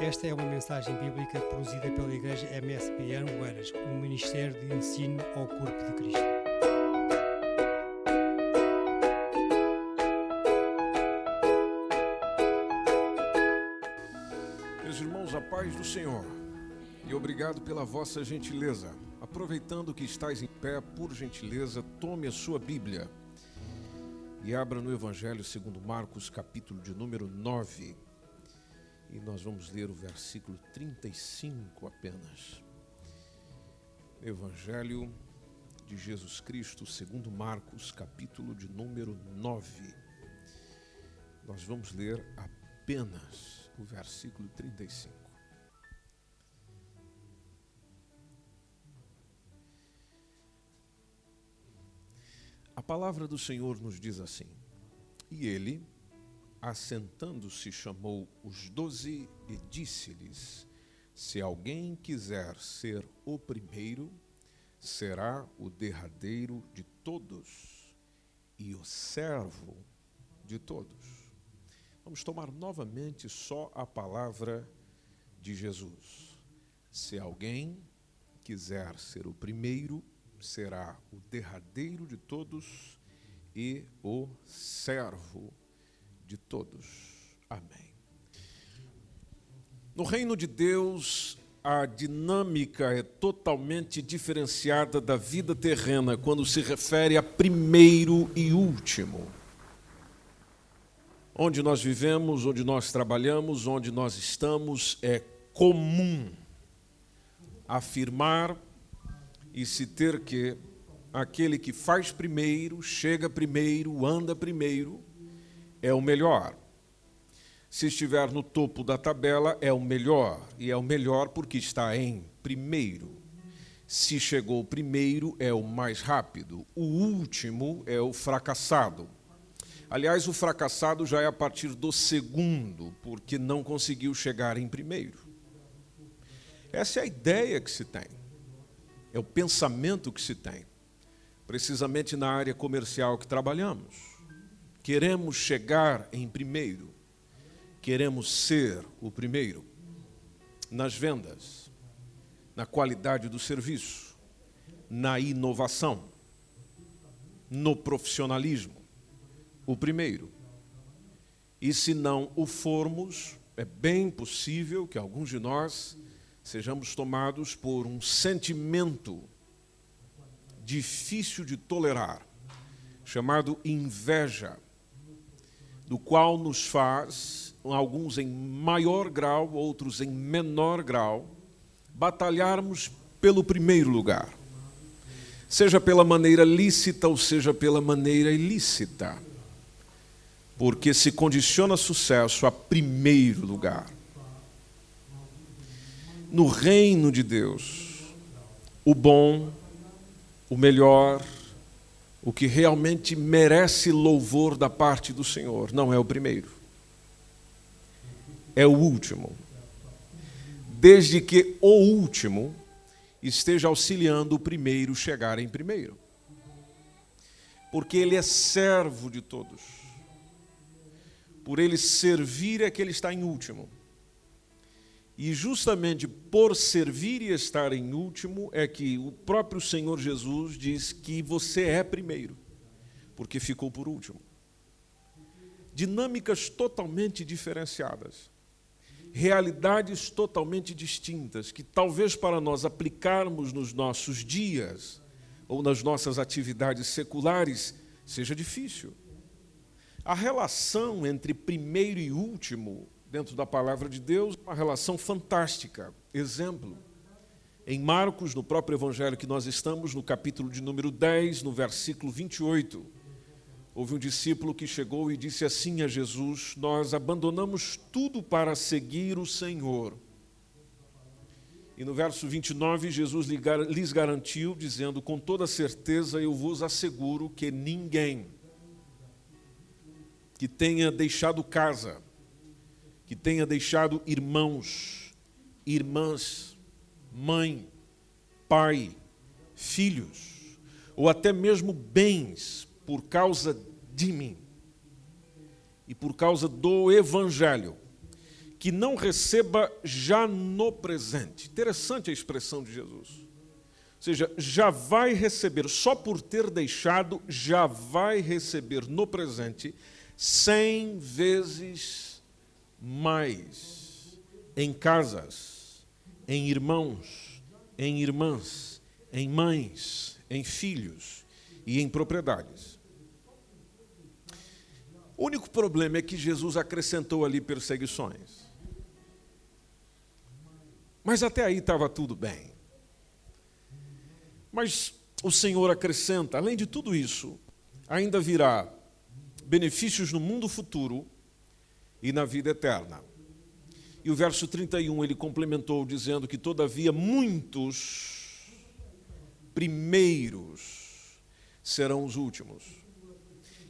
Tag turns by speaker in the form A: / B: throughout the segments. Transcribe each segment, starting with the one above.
A: Esta é uma mensagem bíblica produzida pela Igreja MSBN Oeiras, um ministério de ensino ao corpo de Cristo.
B: Meus irmãos, a paz do Senhor e obrigado pela vossa gentileza. Aproveitando que estáis em pé, por gentileza, tome a sua Bíblia e abra no Evangelho segundo Marcos, capítulo de número 9. E nós vamos ler o versículo 35 apenas. Evangelho de Jesus Cristo, segundo Marcos, capítulo de número 9. Nós vamos ler apenas o versículo 35. A palavra do Senhor nos diz assim: E ele, assentando-se, chamou os doze e disse-lhes: Se alguém quiser ser o primeiro, será o derradeiro de todos e o servo de todos. Vamos tomar novamente só a palavra de Jesus. Se alguém quiser ser o primeiro, será o derradeiro de todos e o servo de todos. Amém. No reino de Deus, a dinâmica é totalmente diferenciada da vida terrena quando se refere a primeiro e último. Onde nós vivemos, onde nós trabalhamos, onde nós estamos, é comum afirmar e se ter que aquele que faz primeiro, chega primeiro, anda primeiro, é o melhor. Se estiver no topo da tabela, é o melhor, e é o melhor porque está em primeiro. Se chegou primeiro, é o mais rápido. O último é o fracassado. Aliás, o fracassado já é a partir do segundo, porque não conseguiu chegar em primeiro. Essa é a ideia que se tem, é o pensamento que se tem, precisamente na área comercial que trabalhamos. Queremos chegar em primeiro, queremos ser o primeiro nas vendas, na qualidade do serviço, na inovação, no profissionalismo. O primeiro. E se não o formos, é bem possível que alguns de nós sejamos tomados por um sentimento difícil de tolerar, chamado inveja, do qual nos faz, alguns em maior grau, outros em menor grau, batalharmos pelo primeiro lugar, seja pela maneira lícita ou seja pela maneira ilícita porque se condiciona sucesso a primeiro lugar. No reino de Deus, o bom, o melhor, o que realmente merece louvor da parte do Senhor, não é o primeiro, é o último. Desde que o último esteja auxiliando o primeiro chegar em primeiro. Porque ele é servo de todos por ele servir é que ele está em último. E justamente por servir e estar em último é que o próprio Senhor Jesus diz que você é primeiro, porque ficou por último. Dinâmicas totalmente diferenciadas, realidades totalmente distintas, que talvez para nós aplicarmos nos nossos dias ou nas nossas atividades seculares seja difícil. A relação entre primeiro e último, dentro da palavra de Deus, uma relação fantástica. Exemplo, em Marcos, no próprio evangelho que nós estamos, no capítulo de número 10, no versículo 28, houve um discípulo que chegou e disse assim a Jesus: Nós abandonamos tudo para seguir o Senhor. E no verso 29, Jesus lhes garantiu, dizendo: Com toda certeza eu vos asseguro que ninguém que tenha deixado casa, que tenha deixado irmãos, irmãs, mãe, pai, filhos, ou até mesmo bens por causa de mim e por causa do Evangelho, que não receba já no presente. Interessante a expressão de Jesus. Ou seja, já vai receber, só por ter deixado, já vai receber no presente cem vezes mais em casas, em irmãos, em irmãs, em mães, em filhos e em propriedades. O único problema é que Jesus acrescentou ali perseguições. Mas até aí estava tudo bem. Mas o Senhor acrescenta, além de tudo isso, ainda virá benefícios no mundo futuro e na vida eterna. E o verso 31 ele complementou dizendo que, todavia, muitos primeiros serão os últimos,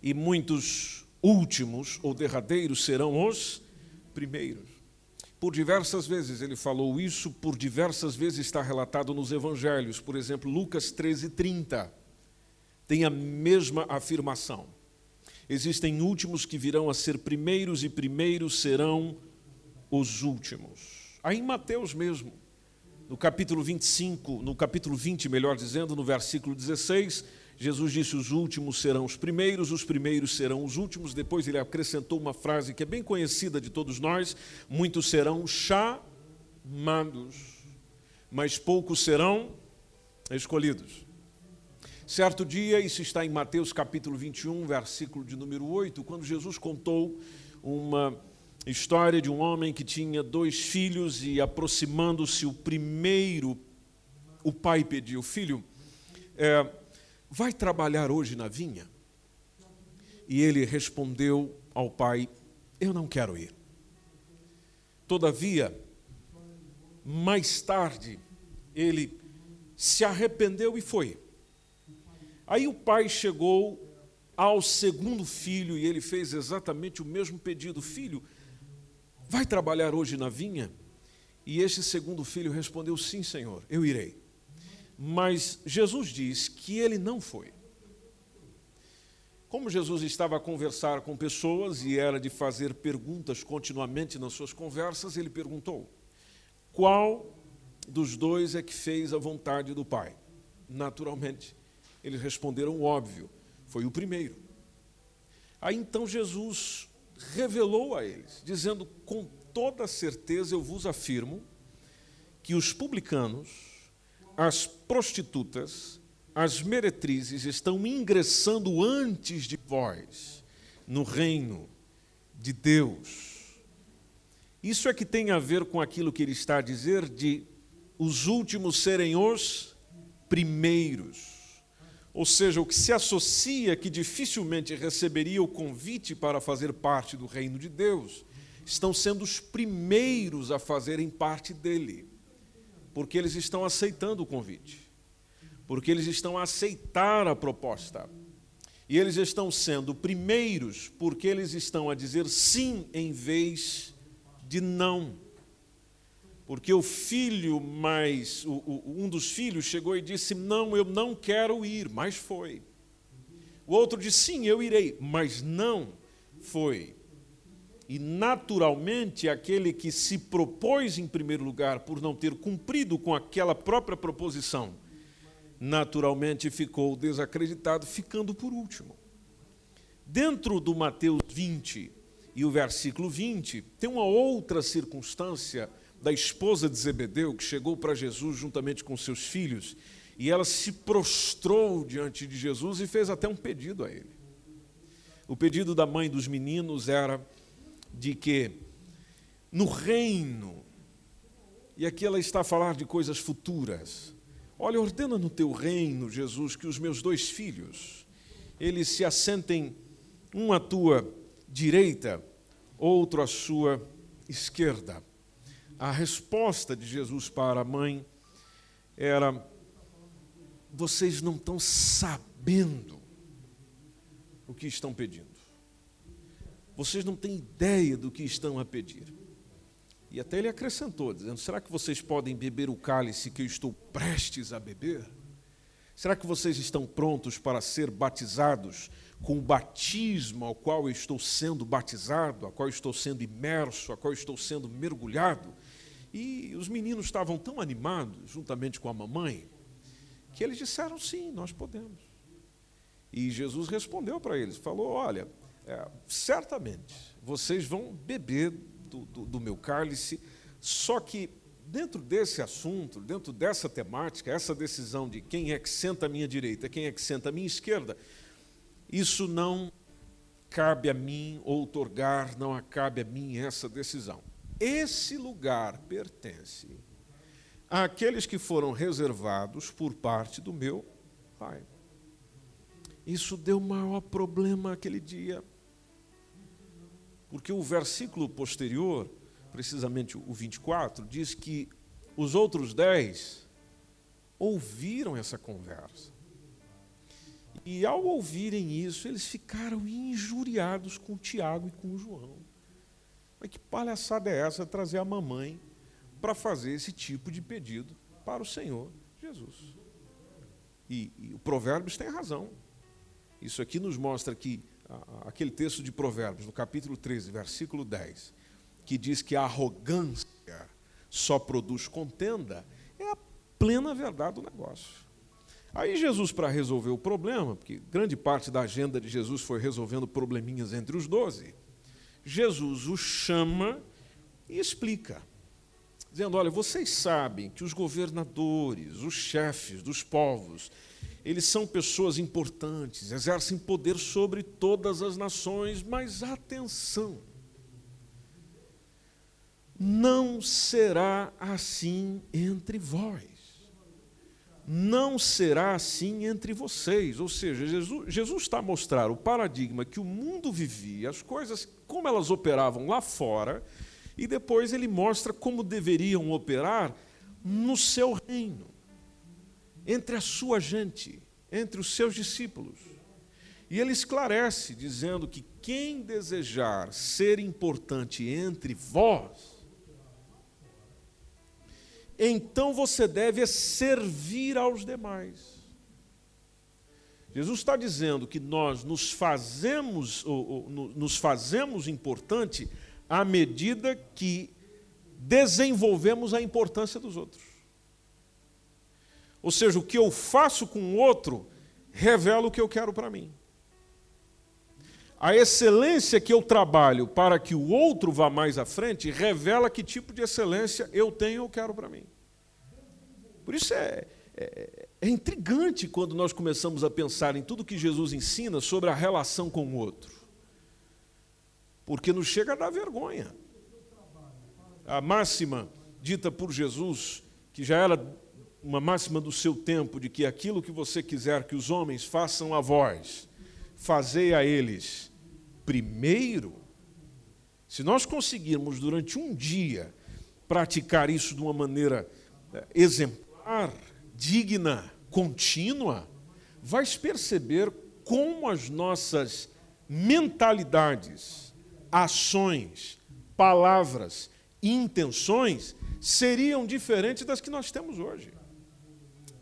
B: e muitos últimos ou derradeiros serão os primeiros. Por diversas vezes ele falou isso, por diversas vezes está relatado nos evangelhos. Por exemplo, Lucas 13, 30 tem a mesma afirmação. Existem últimos que virão a ser primeiros, e primeiros serão os últimos. Aí em Mateus mesmo, no capítulo 25, no capítulo 20, melhor dizendo, no versículo 16, Jesus disse: Os últimos serão os primeiros, os primeiros serão os últimos. Depois ele acrescentou uma frase que é bem conhecida de todos nós: Muitos serão chamados, mas poucos serão escolhidos. Certo dia, isso está em Mateus capítulo 21, versículo de número 8, quando Jesus contou uma história de um homem que tinha dois filhos e, aproximando-se o primeiro, o pai pediu: Filho, é, Vai trabalhar hoje na vinha? E ele respondeu ao pai: Eu não quero ir. Todavia, mais tarde, ele se arrependeu e foi. Aí o pai chegou ao segundo filho e ele fez exatamente o mesmo pedido: Filho, vai trabalhar hoje na vinha? E este segundo filho respondeu: Sim, senhor, eu irei. Mas Jesus diz que ele não foi. Como Jesus estava a conversar com pessoas e era de fazer perguntas continuamente nas suas conversas, ele perguntou: Qual dos dois é que fez a vontade do Pai? Naturalmente, eles responderam óbvio: foi o primeiro. Aí então Jesus revelou a eles, dizendo: Com toda certeza eu vos afirmo que os publicanos as prostitutas, as meretrizes estão ingressando antes de vós no reino de Deus. Isso é que tem a ver com aquilo que ele está a dizer de os últimos serem os primeiros. Ou seja, o que se associa que dificilmente receberia o convite para fazer parte do reino de Deus, estão sendo os primeiros a fazerem parte dele porque eles estão aceitando o convite, porque eles estão a aceitar a proposta. E eles estão sendo primeiros porque eles estão a dizer sim em vez de não. Porque o filho mais, o, o, um dos filhos chegou e disse: Não, eu não quero ir, mas foi. O outro disse: Sim, eu irei, mas não foi. E, naturalmente, aquele que se propôs em primeiro lugar por não ter cumprido com aquela própria proposição, naturalmente ficou desacreditado, ficando por último. Dentro do Mateus 20 e o versículo 20, tem uma outra circunstância da esposa de Zebedeu que chegou para Jesus juntamente com seus filhos e ela se prostrou diante de Jesus e fez até um pedido a ele. O pedido da mãe dos meninos era de que no reino, e aqui ela está a falar de coisas futuras. Olha, ordena no teu reino, Jesus, que os meus dois filhos, eles se assentem um à tua direita, outro à sua esquerda. A resposta de Jesus para a mãe era: vocês não estão sabendo o que estão pedindo. Vocês não têm ideia do que estão a pedir. E até ele acrescentou, dizendo: Será que vocês podem beber o cálice que eu estou prestes a beber? Será que vocês estão prontos para ser batizados com o batismo ao qual eu estou sendo batizado, ao qual eu estou sendo imerso, ao qual eu estou sendo mergulhado? E os meninos estavam tão animados, juntamente com a mamãe, que eles disseram: sim, nós podemos. E Jesus respondeu para eles: falou, olha, é, certamente vocês vão beber do, do, do meu cálice, só que dentro desse assunto, dentro dessa temática, essa decisão de quem é que senta à minha direita, quem é que senta à minha esquerda, isso não cabe a mim outorgar, não cabe a mim essa decisão. Esse lugar pertence àqueles que foram reservados por parte do meu Pai. Isso deu maior problema aquele dia, porque o versículo posterior precisamente o 24, diz que os outros dez ouviram essa conversa. E ao ouvirem isso, eles ficaram injuriados com Tiago e com João. Mas que palhaçada é essa trazer a mamãe para fazer esse tipo de pedido para o Senhor Jesus? E, e o Provérbios tem razão. Isso aqui nos mostra que a, aquele texto de Provérbios, no capítulo 13, versículo 10, que diz que a arrogância só produz contenda, é a plena verdade do negócio. Aí Jesus, para resolver o problema, porque grande parte da agenda de Jesus foi resolvendo probleminhas entre os doze, Jesus o chama e explica, dizendo: olha, vocês sabem que os governadores, os chefes dos povos, eles são pessoas importantes, exercem poder sobre todas as nações, mas atenção, não será assim entre vós. Não será assim entre vocês. Ou seja, Jesus, Jesus está a mostrar o paradigma que o mundo vivia, as coisas, como elas operavam lá fora, e depois ele mostra como deveriam operar no seu reino, entre a sua gente, entre os seus discípulos. E ele esclarece, dizendo que quem desejar ser importante entre vós, então você deve servir aos demais. Jesus está dizendo que nós nos fazemos, ou, ou, nos fazemos importante à medida que desenvolvemos a importância dos outros. Ou seja, o que eu faço com o outro revela o que eu quero para mim. A excelência que eu trabalho para que o outro vá mais à frente revela que tipo de excelência eu tenho ou quero para mim. Por isso é, é, é, intrigante quando nós começamos a pensar em tudo que Jesus ensina sobre a relação com o outro. Porque nos chega a dar vergonha. A máxima dita por Jesus, que já era uma máxima do seu tempo, de que aquilo que você quiser que os homens façam a vós, fazei a eles primeiro. Se nós conseguirmos durante um dia praticar isso de uma maneira eh, exemplar, digna, contínua, vais perceber como as nossas mentalidades, ações, palavras intenções seriam diferentes das que nós temos hoje.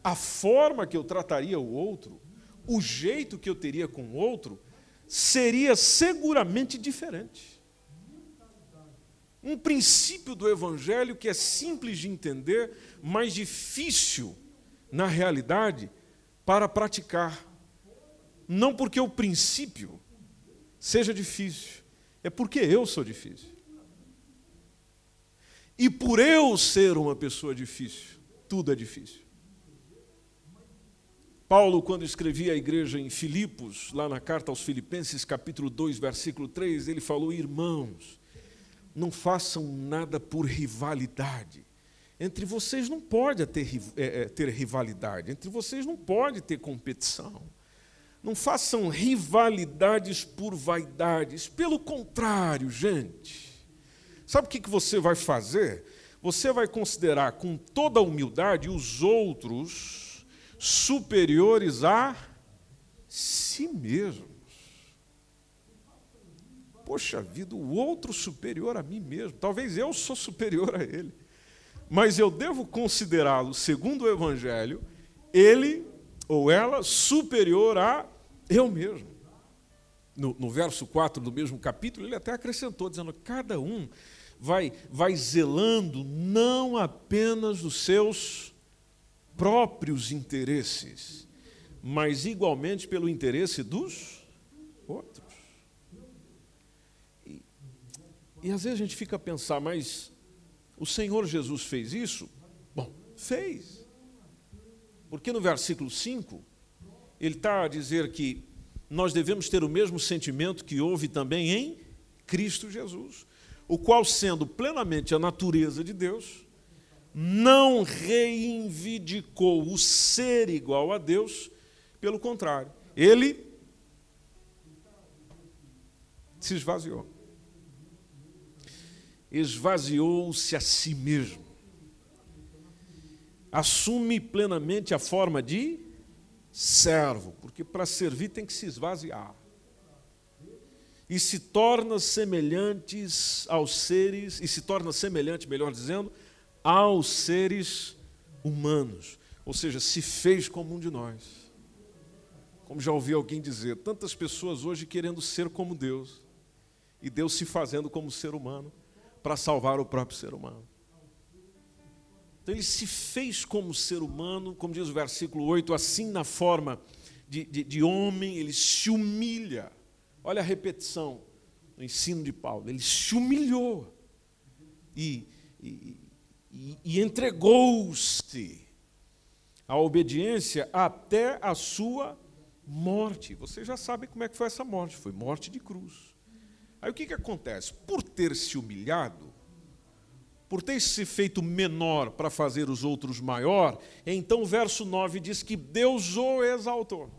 B: A forma que eu trataria o outro o jeito que eu teria com o outro seria seguramente diferente. Um princípio do Evangelho que é simples de entender, mas difícil, na realidade, para praticar. Não porque o princípio seja difícil, é porque eu sou difícil. E por eu ser uma pessoa difícil, tudo é difícil. Paulo, quando escrevia a igreja em Filipos, lá na carta aos Filipenses, capítulo 2, versículo 3, ele falou: Irmãos, não façam nada por rivalidade. Entre vocês não pode ter, é, é, ter rivalidade, entre vocês não pode ter competição. Não façam rivalidades por vaidades. Pelo contrário, gente. Sabe o que você vai fazer? Você vai considerar com toda a humildade os outros superiores a si mesmos. Poxa vida, o outro superior a mim mesmo. Talvez eu sou superior a ele. Mas eu devo considerá-lo, segundo o Evangelho, ele ou ela superior a eu mesmo. No, no, verso 4 do mesmo capítulo, ele até acrescentou, dizendo: cada um vai, vai zelando não apenas dos seus próprios interesses, mas igualmente pelo interesse dos outros. E, e às vezes a gente fica a pensar, mas o Senhor Jesus fez isso? Bom, fez. Porque no versículo 5, ele está a dizer que nós devemos ter o mesmo sentimento que houve também em Cristo Jesus, o qual, sendo plenamente a natureza de Deus, não reivindicou o ser igual a Deus, pelo contrário, ele se esvaziou. Esvaziou-se a si mesmo. Assume plenamente a forma de servo, porque para servir tem que se esvaziar. E se torna semelhantes aos seres, e se torna semelhante, melhor dizendo, aos seres humanos. Ou seja, se fez como um de nós. Como já ouvi alguém dizer, tantas pessoas hoje querendo ser como Deus, e Deus se fazendo como ser humano para salvar o próprio ser humano. Então ele se fez como ser humano, como diz o versículo 8, assim na forma de, de, de homem, ele se humilha. Olha a repetição no ensino de Paulo. Ele se humilhou e, e, e, e entregou-se à obediência até a sua morte. Você já sabe como é que foi essa morte. Foi morte de cruz. Aí o que, que acontece? Por ter se humilhado, por ter se feito menor para fazer os outros maior, então o verso 9 diz que Deus o exaltou.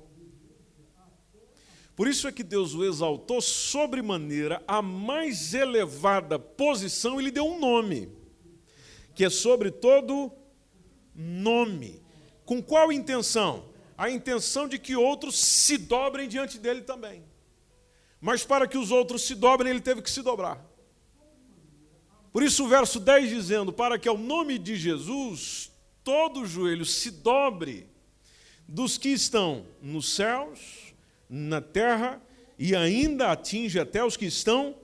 B: Por isso é que Deus o exaltou sobremaneira a mais elevada posição, ele deu um nome, que é sobre todo nome. Com qual intenção? A intenção de que outros se dobrem diante dele também. Mas para que os outros se dobrem, ele teve que se dobrar. Por isso, o verso 10 dizendo: Para que ao nome de Jesus todo joelho se dobre dos que estão nos céus, na terra e ainda atinge até os que estão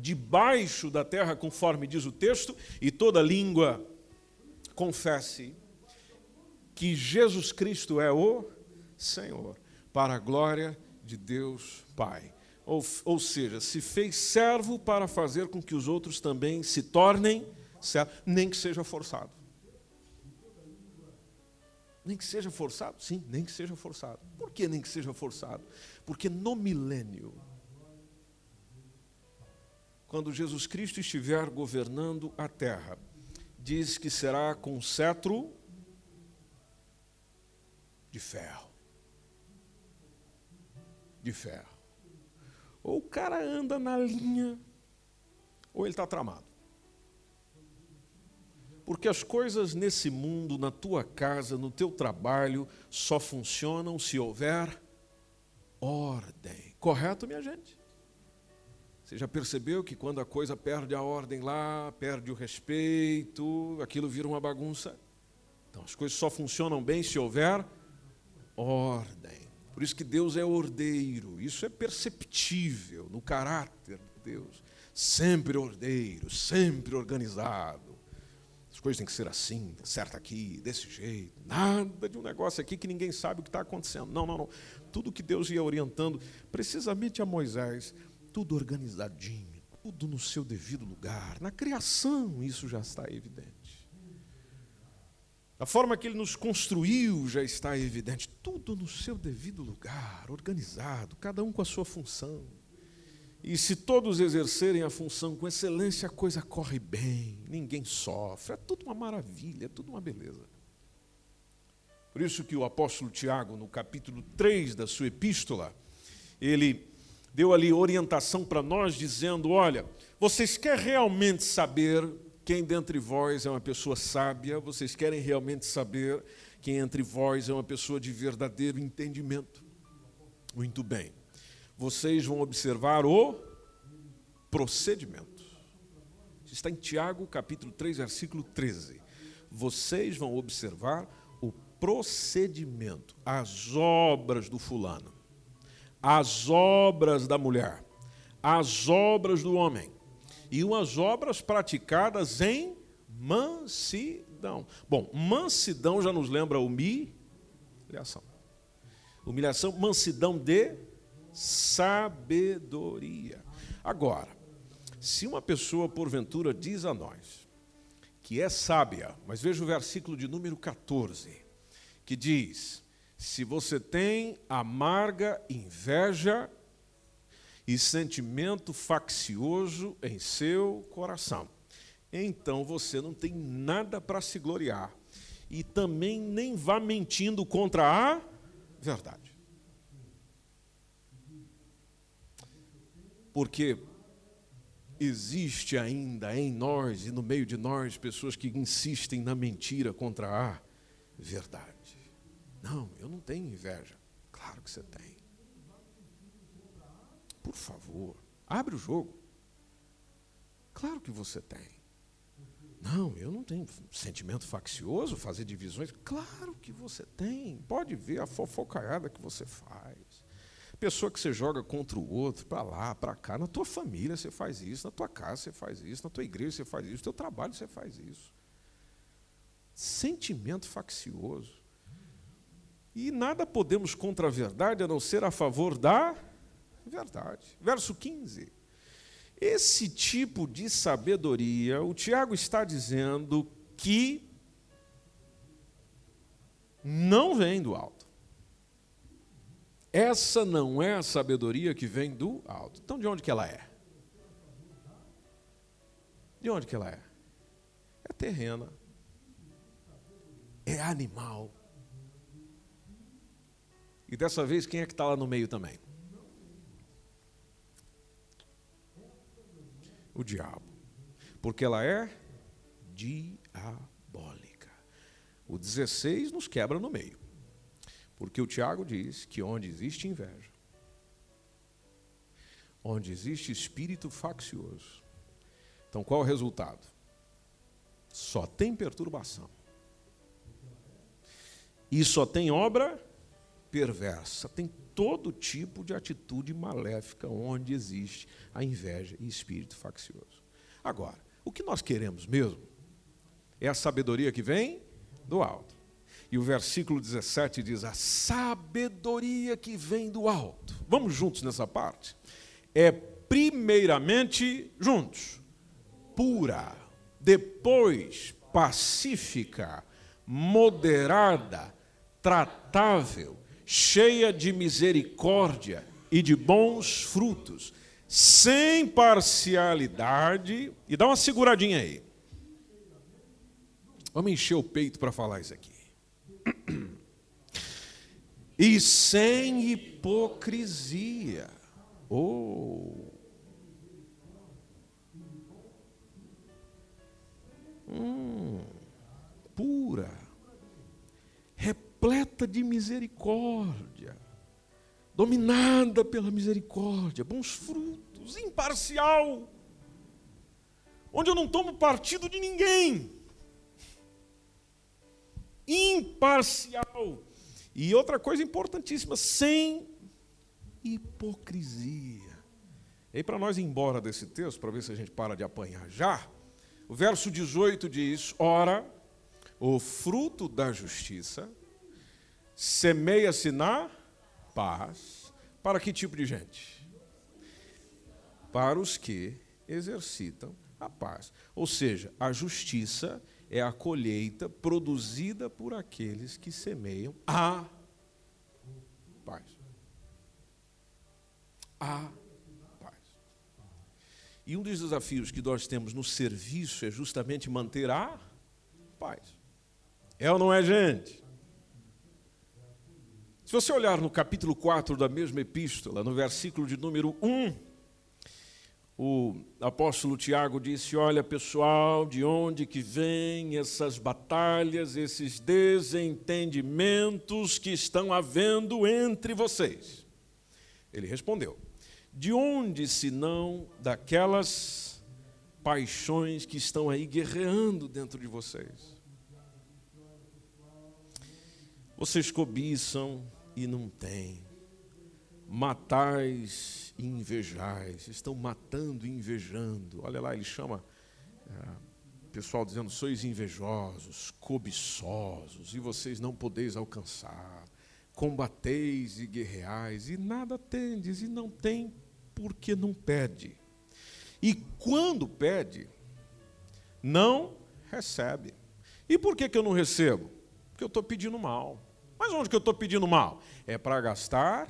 B: debaixo da terra, conforme diz o texto, e toda língua confesse que Jesus Cristo é o Senhor, para a glória de Deus Pai. Ou, ou seja, se fez servo para fazer com que os outros também se tornem servos, nem que seja forçado. Nem que seja forçado? Sim, nem que seja forçado. Por que nem que seja forçado? Porque no milênio, quando Jesus Cristo estiver governando a terra, diz que será com cetro de ferro. De ferro. Ou o cara anda na linha, ou ele está tramado. Porque as coisas nesse mundo, na tua casa, no teu trabalho, só funcionam se houver ordem. Correto, minha gente? Você já percebeu que quando a coisa perde a ordem lá, perde o respeito, aquilo vira uma bagunça? Então as coisas só funcionam bem se houver ordem. Por isso que Deus é ordeiro, isso é perceptível no caráter de Deus. Sempre ordeiro, sempre organizado. As coisas têm que ser assim, certo aqui, desse jeito. Nada de um negócio aqui que ninguém sabe o que está acontecendo. Não, não, não. Tudo que Deus ia orientando, precisamente a Moisés, tudo organizadinho, tudo no seu devido lugar. Na criação, isso já está evidente. A forma que ele nos construiu já está evidente, tudo no seu devido lugar, organizado, cada um com a sua função. E se todos exercerem a função com excelência, a coisa corre bem, ninguém sofre, é tudo uma maravilha, é tudo uma beleza. Por isso que o apóstolo Tiago, no capítulo 3 da sua epístola, ele deu ali orientação para nós, dizendo: olha, vocês querem realmente saber quem dentre vós é uma pessoa sábia? Vocês querem realmente saber quem entre vós é uma pessoa de verdadeiro entendimento? Muito bem. Vocês vão observar o procedimento. Está em Tiago, capítulo 3, versículo 13. Vocês vão observar o procedimento, as obras do fulano, as obras da mulher, as obras do homem e umas obras praticadas em mansidão. Bom, mansidão já nos lembra humilhação. Humilhação, mansidão de sabedoria. Agora, se uma pessoa porventura diz a nós que é sábia, mas veja o versículo de número 14, que diz: Se você tem amarga inveja e sentimento faccioso em seu coração, então você não tem nada para se gloriar e também nem vá mentindo contra a verdade. Porque existe ainda em nós e no meio de nós pessoas que insistem na mentira contra a verdade. Não, eu não tenho inveja. Claro que você tem. Por favor, abre o jogo. Claro que você tem. Não, eu não tenho sentimento faccioso, fazer divisões. Claro que você tem. Pode ver a fofocaiada que você faz. Pessoa que você joga contra o outro, para lá, para cá. Na tua família você faz isso, na tua casa você faz isso, na tua igreja você faz isso, no teu trabalho você faz isso. Sentimento faccioso. E nada podemos contra a verdade a não ser a favor da verdade. Verso 15. Esse tipo de sabedoria, o Tiago está dizendo que não vem do alto. Essa não é a sabedoria que vem do alto. Então, de onde que ela é? De onde que ela é? É terrena. É animal. E dessa vez, quem é que está lá no meio também? O diabo. Porque ela é diabólica. O 16 nos quebra no meio. Porque o Tiago diz que onde existe inveja, onde existe espírito faccioso, então qual é o resultado? Só tem perturbação. E só tem obra perversa, tem todo tipo de atitude maléfica onde existe a inveja e espírito faccioso. Agora, o que nós queremos mesmo é a sabedoria que vem do alto. E o versículo 17 diz: A sabedoria que vem do alto. Vamos juntos nessa parte? É primeiramente juntos, pura, depois pacífica, moderada, tratável, cheia de misericórdia e de bons frutos, sem parcialidade. E dá uma seguradinha aí. Vamos encher o peito para falar isso aqui e sem hipocrisia. Oh. Hum, pura, repleta de misericórdia, dominada pela misericórdia, bons frutos, imparcial, onde eu não tomo partido de ninguém imparcial. E outra coisa importantíssima, sem hipocrisia. E aí, para nós ir embora desse texto, para ver se a gente para de apanhar já, o verso 18 diz: Ora, o fruto da justiça semeia-se na paz. Para que tipo de gente? Para os que exercitam a paz. Ou seja, a justiça é a colheita produzida por aqueles que semeiam a paz. A paz. E um dos desafios que nós temos no serviço é justamente manter a paz. É ou não é, gente? Se você olhar no capítulo 4 da mesma epístola, no versículo de número 1, o apóstolo Tiago disse: Olha, pessoal, de onde que vêm essas batalhas, esses desentendimentos que estão havendo entre vocês? Ele respondeu: De onde, senão daquelas paixões que estão aí guerreando dentro de vocês? Vocês cobiçam e não têm. Matais e invejais. Estão matando e invejando. Olha lá, ele chama é, pessoal dizendo: sois invejosos, cobiçosos, e vocês não podeis alcançar. Combateis e guerreais, e nada tendes, e não tem porque não pede. E quando pede, não recebe. E por que, que eu não recebo? Porque eu estou pedindo mal. Mas onde que eu estou pedindo mal? É para gastar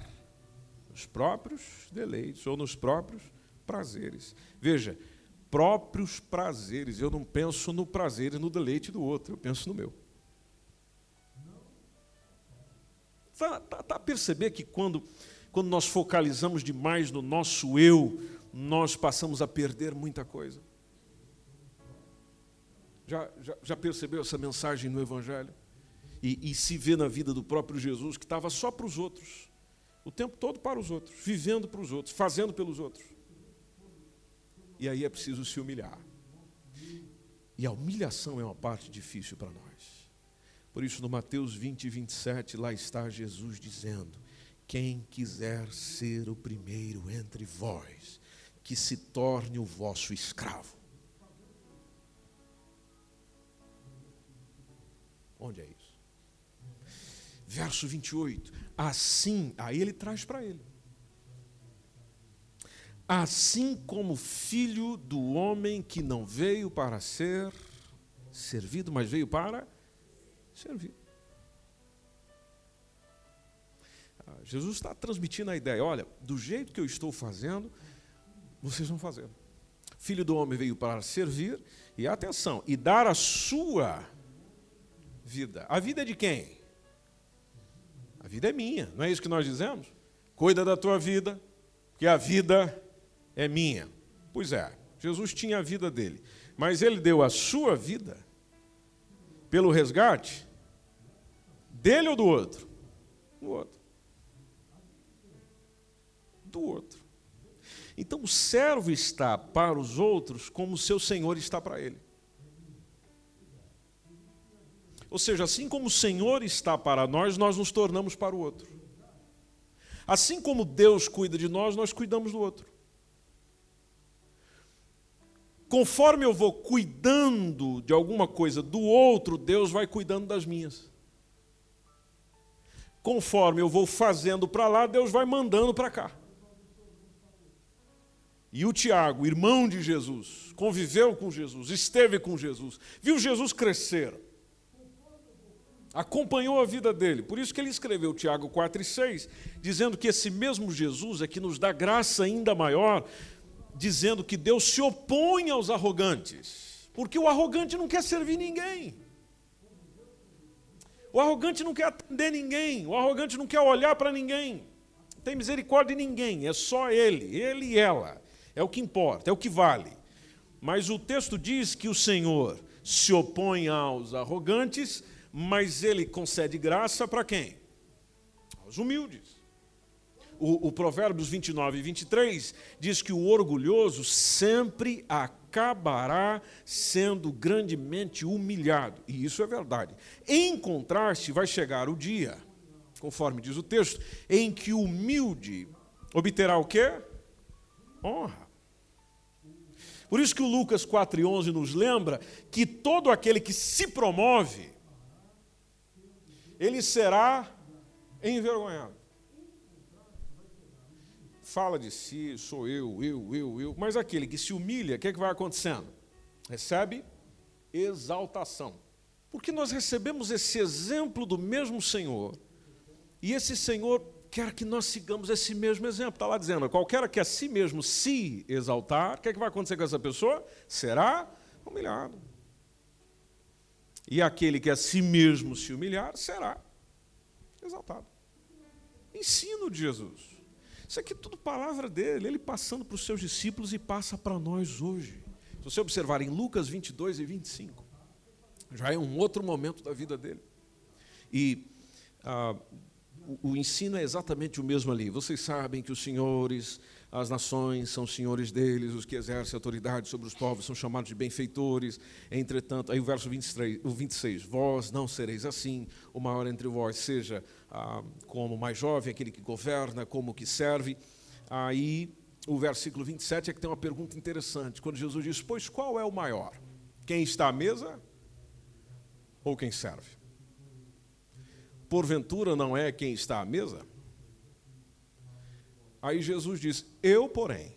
B: nos próprios deleites ou nos próprios prazeres. Veja, próprios prazeres. Eu não penso no prazer e no deleite do outro, eu penso no meu. Está tá, tá a perceber que quando, quando nós focalizamos demais no nosso eu, nós passamos a perder muita coisa? Já, já, já percebeu essa mensagem no Evangelho? E, e se vê na vida do próprio Jesus que estava só para os outros, o tempo todo para os outros, vivendo para os outros, fazendo pelos outros. E aí é preciso se humilhar. E a humilhação é uma parte difícil para nós. Por isso, no Mateus 20, 27, lá está Jesus dizendo: Quem quiser ser o primeiro entre vós, que se torne o vosso escravo. Onde é isso? Verso 28. Assim, aí ele traz para ele. Assim como filho do homem que não veio para ser servido, mas veio para servir. Ah, Jesus está transmitindo a ideia: olha, do jeito que eu estou fazendo, vocês vão fazer. Filho do homem veio para servir, e atenção, e dar a sua vida. A vida é de quem? A vida é minha, não é isso que nós dizemos? Cuida da tua vida, que a vida é minha. Pois é, Jesus tinha a vida dele, mas ele deu a sua vida pelo resgate dele ou do outro? Do outro. Do outro. Então o servo está para os outros como o seu senhor está para ele. Ou seja, assim como o Senhor está para nós, nós nos tornamos para o outro. Assim como Deus cuida de nós, nós cuidamos do outro. Conforme eu vou cuidando de alguma coisa do outro, Deus vai cuidando das minhas. Conforme eu vou fazendo para lá, Deus vai mandando para cá. E o Tiago, irmão de Jesus, conviveu com Jesus, esteve com Jesus, viu Jesus crescer acompanhou a vida dele. Por isso que ele escreveu Tiago 4 e 6, dizendo que esse mesmo Jesus é que nos dá graça ainda maior, dizendo que Deus se opõe aos arrogantes, porque o arrogante não quer servir ninguém. O arrogante não quer atender ninguém, o arrogante não quer olhar para ninguém. Não tem misericórdia de ninguém, é só ele, ele e ela. É o que importa, é o que vale. Mas o texto diz que o Senhor se opõe aos arrogantes, mas ele concede graça para quem? Aos humildes. O, o Provérbios 29 e 23 diz que o orgulhoso sempre acabará sendo grandemente humilhado. E isso é verdade. Em contraste, vai chegar o dia, conforme diz o texto, em que o humilde obterá o quê? Honra. Por isso que o Lucas 4,11 nos lembra que todo aquele que se promove ele será envergonhado. Fala de si, sou eu, eu, eu, eu. Mas aquele que se humilha, o que, é que vai acontecendo? Recebe exaltação. Porque nós recebemos esse exemplo do mesmo Senhor. E esse Senhor quer que nós sigamos esse mesmo exemplo. Está lá dizendo: qualquer que a si mesmo se exaltar, o que, é que vai acontecer com essa pessoa? Será humilhado. E aquele que a si mesmo se humilhar será exaltado. Ensino de Jesus. Isso aqui é tudo palavra dele, ele passando para os seus discípulos e passa para nós hoje. Se você observar em Lucas 22 e 25, já é um outro momento da vida dele. E ah, o, o ensino é exatamente o mesmo ali. Vocês sabem que os senhores as nações são senhores deles, os que exercem autoridade sobre os povos são chamados de benfeitores. Entretanto, aí o verso 23, o 26, vós não sereis assim, o maior entre vós seja ah, como o mais jovem, aquele que governa, como o que serve. Aí o versículo 27 é que tem uma pergunta interessante, quando Jesus diz: Pois qual é o maior? Quem está à mesa ou quem serve? Porventura não é quem está à mesa? Aí Jesus diz: Eu, porém,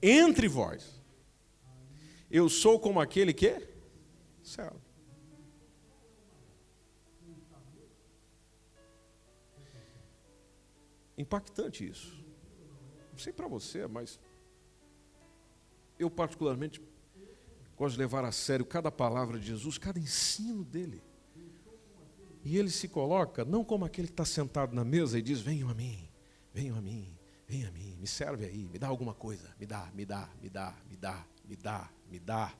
B: entre vós, eu sou como aquele que serve. Impactante isso. Não sei para você, mas eu particularmente gosto de levar a sério cada palavra de Jesus, cada ensino dele. E ele se coloca não como aquele que está sentado na mesa e diz: Venham a mim. Venham a mim, venham a mim, me serve aí, me dá alguma coisa, me dá, me dá, me dá, me dá, me dá, me dá.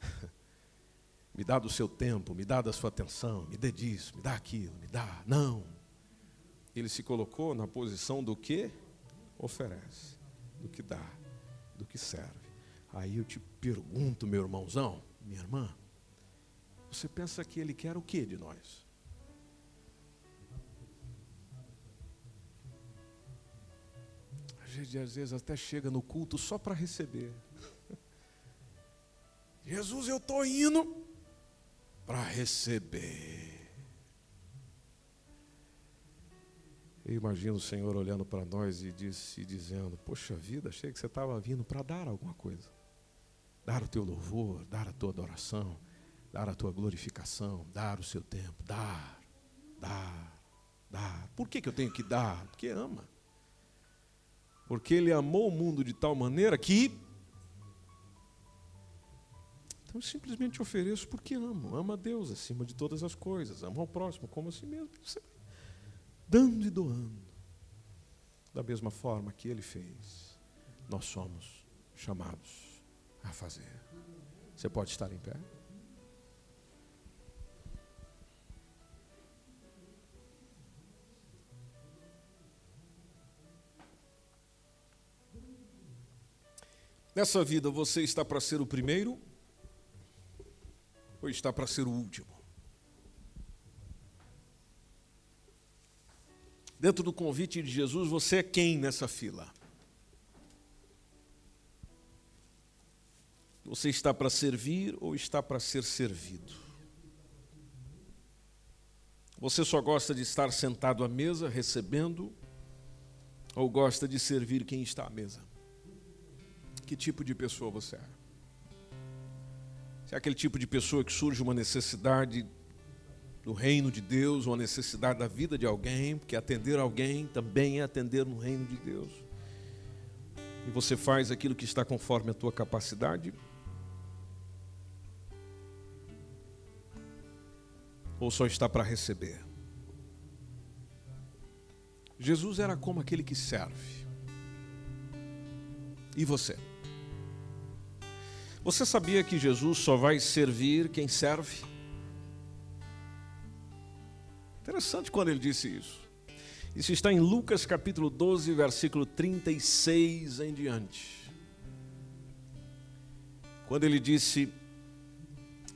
B: me dá do seu tempo, me dá da sua atenção, me dê disso, me dá aquilo, me dá. Não. Ele se colocou na posição do que oferece, do que dá, do que serve. Aí eu te pergunto, meu irmãozão, minha irmã, você pensa que ele quer o que de nós? Gente às vezes até chega no culto só para receber. Jesus, eu estou indo para receber. Eu imagino o Senhor olhando para nós e, disse, dizendo: Poxa vida, achei que você estava vindo para dar alguma coisa. Dar o teu louvor, dar a tua adoração, dar a tua glorificação, dar o seu tempo, dar, dar, dar. Por que, que eu tenho que dar? Porque ama. Porque ele amou o mundo de tal maneira que. Então eu simplesmente ofereço porque amo. Ama a Deus acima de todas as coisas. Ama ao próximo como a si mesmo. Dando e doando. Da mesma forma que ele fez, nós somos chamados a fazer. Você pode estar em pé? Nessa vida você está para ser o primeiro ou está para ser o último? Dentro do convite de Jesus, você é quem nessa fila? Você está para servir ou está para ser servido? Você só gosta de estar sentado à mesa recebendo ou gosta de servir quem está à mesa? Que tipo de pessoa você é. Se é aquele tipo de pessoa que surge uma necessidade do reino de Deus, uma necessidade da vida de alguém, porque atender alguém também é atender no reino de Deus. E você faz aquilo que está conforme a tua capacidade. Ou só está para receber? Jesus era como aquele que serve. E você? Você sabia que Jesus só vai servir quem serve? Interessante quando ele disse isso. Isso está em Lucas capítulo 12, versículo 36 em diante. Quando ele disse: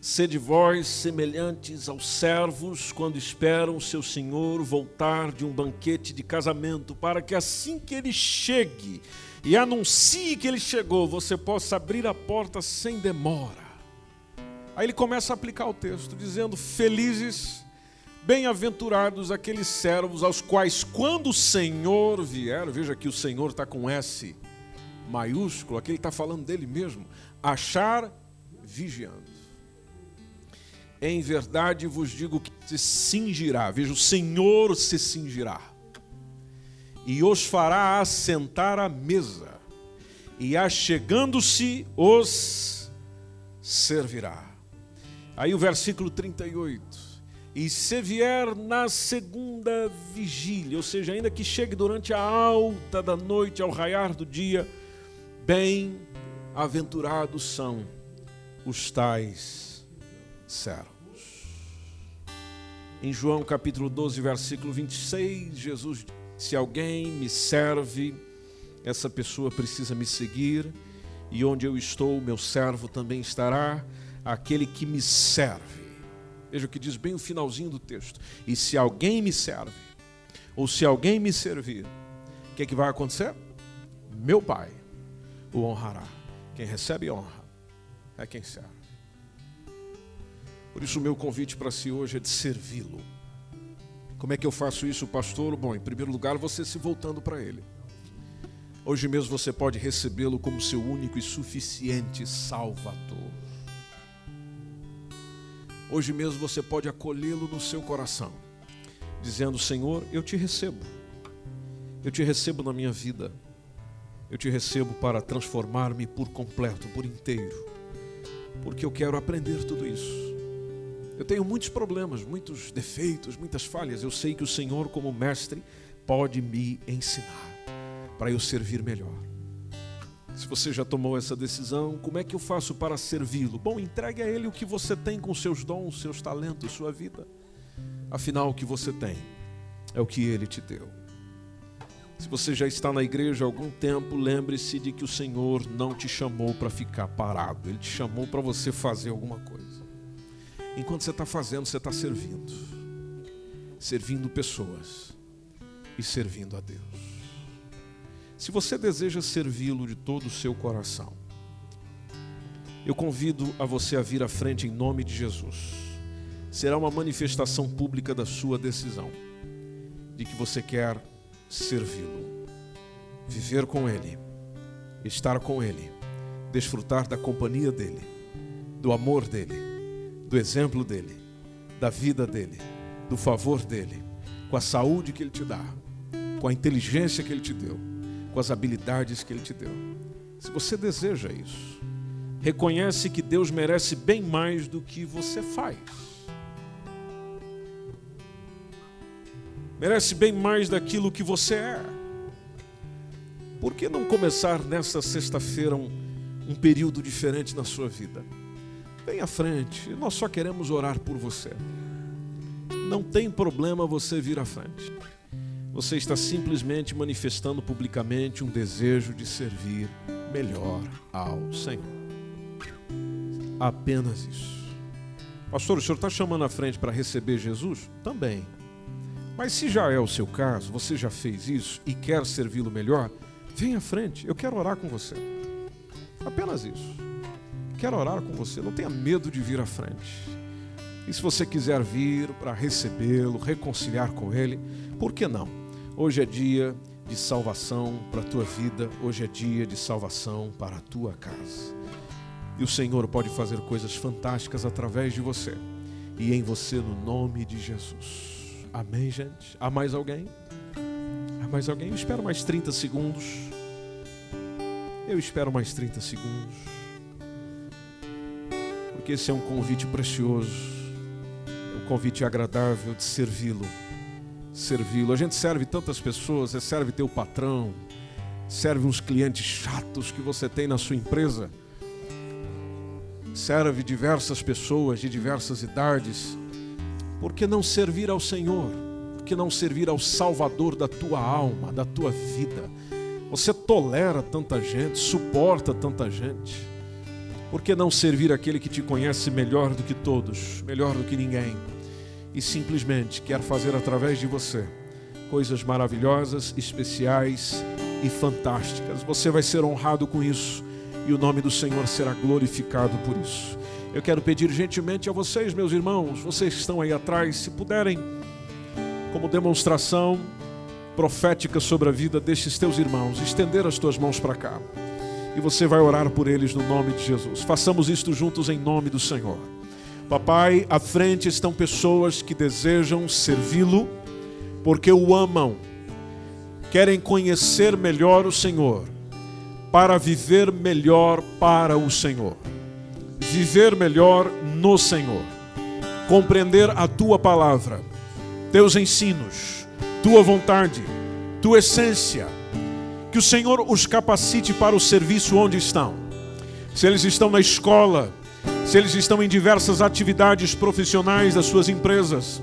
B: Sede vós semelhantes aos servos quando esperam seu senhor voltar de um banquete de casamento, para que assim que ele chegue, e anuncie que ele chegou, você possa abrir a porta sem demora. Aí ele começa a aplicar o texto, dizendo: Felizes, bem-aventurados aqueles servos aos quais, quando o Senhor vier, veja que o Senhor está com S maiúsculo, aqui ele está falando dele mesmo, achar vigiando. Em verdade vos digo que se cingirá, veja, o Senhor se cingirá e os fará assentar à mesa, e achegando-se os servirá. Aí o versículo 38. E se vier na segunda vigília, ou seja, ainda que chegue durante a alta da noite, ao raiar do dia, bem-aventurados são os tais servos. Em João capítulo 12, versículo 26, Jesus se alguém me serve, essa pessoa precisa me seguir, e onde eu estou, meu servo também estará, aquele que me serve. Veja o que diz bem o finalzinho do texto. E se alguém me serve, ou se alguém me servir, o que, é que vai acontecer? Meu Pai o honrará. Quem recebe honra é quem serve. Por isso, o meu convite para si hoje é de servi-lo. Como é que eu faço isso, pastor? Bom, em primeiro lugar, você se voltando para Ele. Hoje mesmo você pode recebê-lo como seu único e suficiente Salvador. Hoje mesmo você pode acolhê-lo no seu coração, dizendo: Senhor, eu te recebo, eu te recebo na minha vida, eu te recebo para transformar-me por completo, por inteiro, porque eu quero aprender tudo isso. Eu tenho muitos problemas, muitos defeitos, muitas falhas. Eu sei que o Senhor, como mestre, pode me ensinar para eu servir melhor. Se você já tomou essa decisão, como é que eu faço para servi-lo? Bom, entregue a Ele o que você tem com seus dons, seus talentos, sua vida. Afinal, o que você tem é o que Ele te deu. Se você já está na igreja há algum tempo, lembre-se de que o Senhor não te chamou para ficar parado, Ele te chamou para você fazer alguma coisa. Enquanto você está fazendo, você está servindo, servindo pessoas e servindo a Deus. Se você deseja servi-lo de todo o seu coração, eu convido a você a vir à frente em nome de Jesus. Será uma manifestação pública da sua decisão, de que você quer servi-lo, viver com Ele, estar com Ele, desfrutar da companhia dEle, do amor dEle, do exemplo dEle, da vida dEle, do favor dEle, com a saúde que Ele te dá, com a inteligência que Ele te deu com as habilidades que Ele te deu. Se você deseja isso, reconhece que Deus merece bem mais do que você faz. Merece bem mais daquilo que você é. Por que não começar nessa sexta-feira um, um período diferente na sua vida? Vem à frente, nós só queremos orar por você. Não tem problema você vir à frente você está simplesmente manifestando publicamente um desejo de servir melhor ao Senhor. Apenas isso. Pastor, o senhor está chamando à frente para receber Jesus? Também. Mas se já é o seu caso, você já fez isso e quer servi-lo melhor, vem à frente, eu quero orar com você. Apenas isso. Quero orar com você, não tenha medo de vir à frente. E se você quiser vir para recebê-lo, reconciliar com ele, por que não? Hoje é dia de salvação para a tua vida, hoje é dia de salvação para a tua casa. E o Senhor pode fazer coisas fantásticas através de você e em você no nome de Jesus. Amém, gente? Há mais alguém? Há mais alguém? Eu espero mais 30 segundos. Eu espero mais 30 segundos. Porque esse é um convite precioso, é um convite agradável de servi-lo servi-lo. A gente serve tantas pessoas, você serve teu patrão, serve uns clientes chatos que você tem na sua empresa, serve diversas pessoas de diversas idades. Por que não servir ao Senhor? Por que não servir ao Salvador da tua alma, da tua vida? Você tolera tanta gente, suporta tanta gente. Por que não servir aquele que te conhece melhor do que todos, melhor do que ninguém? e simplesmente quer fazer através de você coisas maravilhosas, especiais e fantásticas. Você vai ser honrado com isso e o nome do Senhor será glorificado por isso. Eu quero pedir gentilmente a vocês, meus irmãos, vocês que estão aí atrás, se puderem, como demonstração profética sobre a vida destes teus irmãos, estender as tuas mãos para cá. E você vai orar por eles no nome de Jesus. Façamos isto juntos em nome do Senhor. Papai, à frente estão pessoas que desejam servi-lo porque o amam, querem conhecer melhor o Senhor, para viver melhor para o Senhor, viver melhor no Senhor, compreender a tua palavra, teus ensinos, tua vontade, tua essência, que o Senhor os capacite para o serviço onde estão. Se eles estão na escola, se eles estão em diversas atividades profissionais das suas empresas,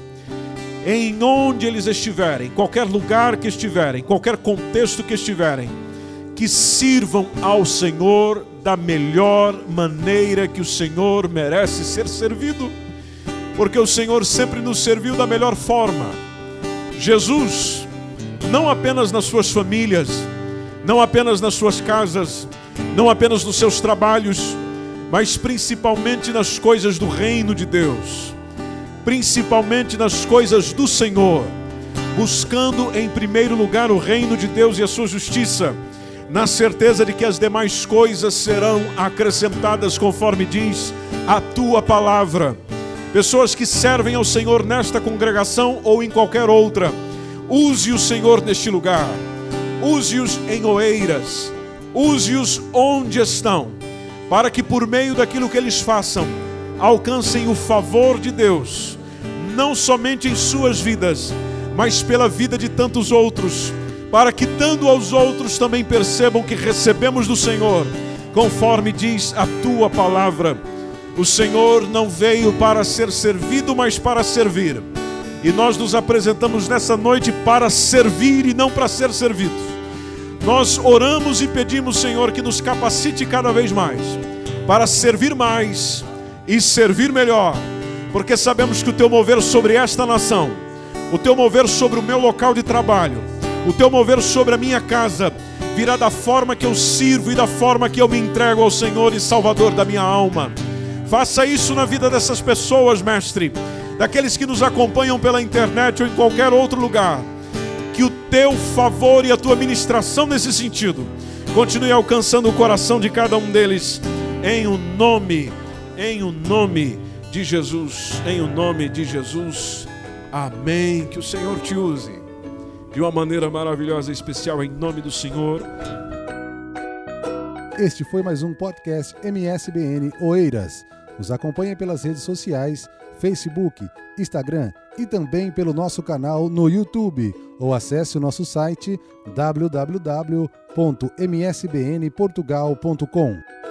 B: em onde eles estiverem, qualquer lugar que estiverem, qualquer contexto que estiverem, que sirvam ao Senhor da melhor maneira que o Senhor merece ser servido, porque o Senhor sempre nos serviu da melhor forma. Jesus, não apenas nas suas famílias, não apenas nas suas casas, não apenas nos seus trabalhos, mas principalmente nas coisas do reino de Deus, principalmente nas coisas do Senhor, buscando em primeiro lugar o reino de Deus e a sua justiça, na certeza de que as demais coisas serão acrescentadas conforme diz a tua palavra. Pessoas que servem ao Senhor nesta congregação ou em qualquer outra, use o Senhor neste lugar use-os em oeiras, use-os onde estão, para que por meio daquilo que eles façam, alcancem o favor de Deus, não somente em suas vidas, mas pela vida de tantos outros, para que dando aos outros também percebam que recebemos do Senhor, conforme diz a tua palavra. O Senhor não veio para ser servido, mas para servir. E nós nos apresentamos nessa noite para servir e não para ser servidos. Nós oramos e pedimos, Senhor, que nos capacite cada vez mais para servir mais e servir melhor, porque sabemos que o teu mover sobre esta nação, o teu mover sobre o meu local de trabalho, o teu mover sobre a minha casa, virá da forma que eu sirvo e da forma que eu me entrego ao Senhor e Salvador da minha alma. Faça isso na vida dessas pessoas, mestre, daqueles que nos acompanham pela internet ou em qualquer outro lugar que o teu favor e a tua ministração nesse sentido continue alcançando o coração de cada um deles, em o nome, em o nome de Jesus, em o nome de Jesus. Amém. Que o Senhor te use de uma maneira maravilhosa e especial, em nome do Senhor.
C: Este foi mais um podcast MSBN Oeiras. Nos acompanhe pelas redes sociais, Facebook, Instagram e também pelo nosso canal no YouTube ou acesse o nosso site www.msbnportugal.com.